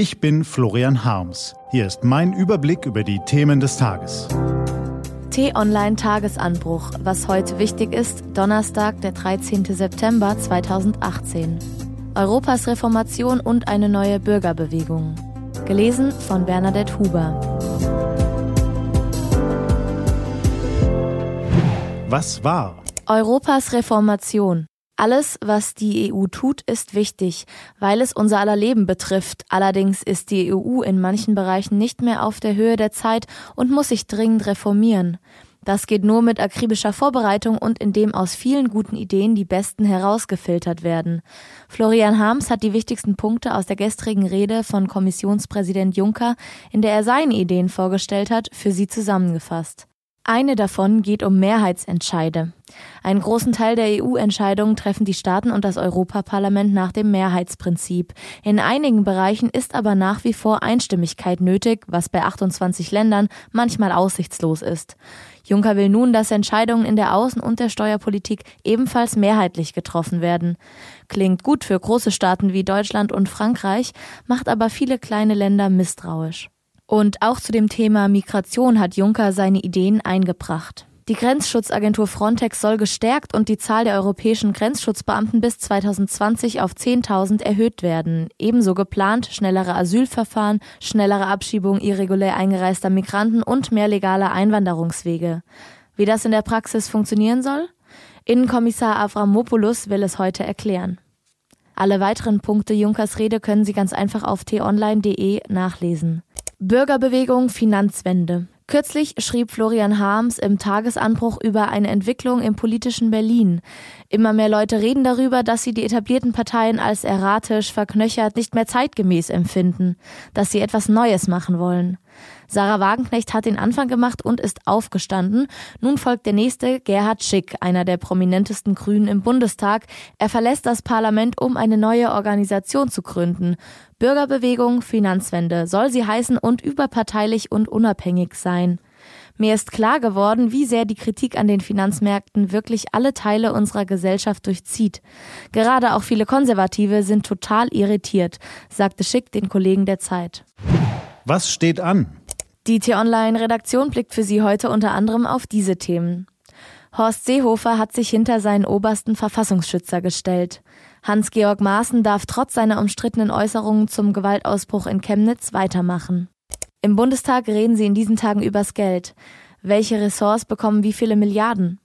Ich bin Florian Harms. Hier ist mein Überblick über die Themen des Tages. T-Online Tagesanbruch. Was heute wichtig ist, Donnerstag, der 13. September 2018. Europas Reformation und eine neue Bürgerbewegung. Gelesen von Bernadette Huber. Was war? Europas Reformation. Alles, was die EU tut, ist wichtig, weil es unser aller Leben betrifft. Allerdings ist die EU in manchen Bereichen nicht mehr auf der Höhe der Zeit und muss sich dringend reformieren. Das geht nur mit akribischer Vorbereitung und indem aus vielen guten Ideen die besten herausgefiltert werden. Florian Harms hat die wichtigsten Punkte aus der gestrigen Rede von Kommissionspräsident Juncker, in der er seine Ideen vorgestellt hat, für Sie zusammengefasst. Eine davon geht um Mehrheitsentscheide. Einen großen Teil der EU-Entscheidungen treffen die Staaten und das Europaparlament nach dem Mehrheitsprinzip. In einigen Bereichen ist aber nach wie vor Einstimmigkeit nötig, was bei 28 Ländern manchmal aussichtslos ist. Juncker will nun, dass Entscheidungen in der Außen- und der Steuerpolitik ebenfalls mehrheitlich getroffen werden. Klingt gut für große Staaten wie Deutschland und Frankreich, macht aber viele kleine Länder misstrauisch. Und auch zu dem Thema Migration hat Juncker seine Ideen eingebracht. Die Grenzschutzagentur Frontex soll gestärkt und die Zahl der europäischen Grenzschutzbeamten bis 2020 auf 10.000 erhöht werden. Ebenso geplant schnellere Asylverfahren, schnellere Abschiebung irregulär eingereister Migranten und mehr legale Einwanderungswege. Wie das in der Praxis funktionieren soll? Innenkommissar Avramopoulos will es heute erklären. Alle weiteren Punkte Junkers Rede können Sie ganz einfach auf t-online.de nachlesen. Bürgerbewegung Finanzwende. Kürzlich schrieb Florian Harms im Tagesanbruch über eine Entwicklung im politischen Berlin. Immer mehr Leute reden darüber, dass sie die etablierten Parteien als erratisch, verknöchert, nicht mehr zeitgemäß empfinden, dass sie etwas Neues machen wollen. Sarah Wagenknecht hat den Anfang gemacht und ist aufgestanden. Nun folgt der nächste, Gerhard Schick, einer der prominentesten Grünen im Bundestag. Er verlässt das Parlament, um eine neue Organisation zu gründen. Bürgerbewegung Finanzwende soll sie heißen und überparteilich und unabhängig sein. Mir ist klar geworden, wie sehr die Kritik an den Finanzmärkten wirklich alle Teile unserer Gesellschaft durchzieht. Gerade auch viele Konservative sind total irritiert, sagte Schick den Kollegen der Zeit. Was steht an? Die T-Online-Redaktion blickt für Sie heute unter anderem auf diese Themen. Horst Seehofer hat sich hinter seinen obersten Verfassungsschützer gestellt. Hans-Georg Maaßen darf trotz seiner umstrittenen Äußerungen zum Gewaltausbruch in Chemnitz weitermachen. Im Bundestag reden sie in diesen Tagen übers Geld. Welche Ressorts bekommen wie viele Milliarden?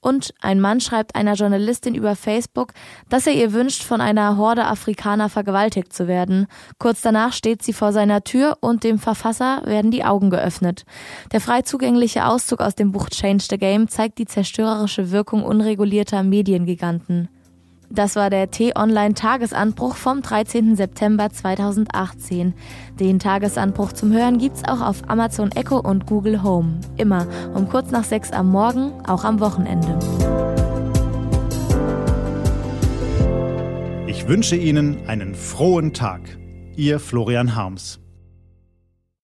Und ein Mann schreibt einer Journalistin über Facebook, dass er ihr wünscht, von einer Horde Afrikaner vergewaltigt zu werden. Kurz danach steht sie vor seiner Tür und dem Verfasser werden die Augen geöffnet. Der frei zugängliche Auszug aus dem Buch Change the Game zeigt die zerstörerische Wirkung unregulierter Mediengiganten. Das war der T-Online-Tagesanbruch vom 13. September 2018. Den Tagesanbruch zum Hören gibt's auch auf Amazon Echo und Google Home. Immer um kurz nach sechs am Morgen, auch am Wochenende. Ich wünsche Ihnen einen frohen Tag. Ihr Florian Harms.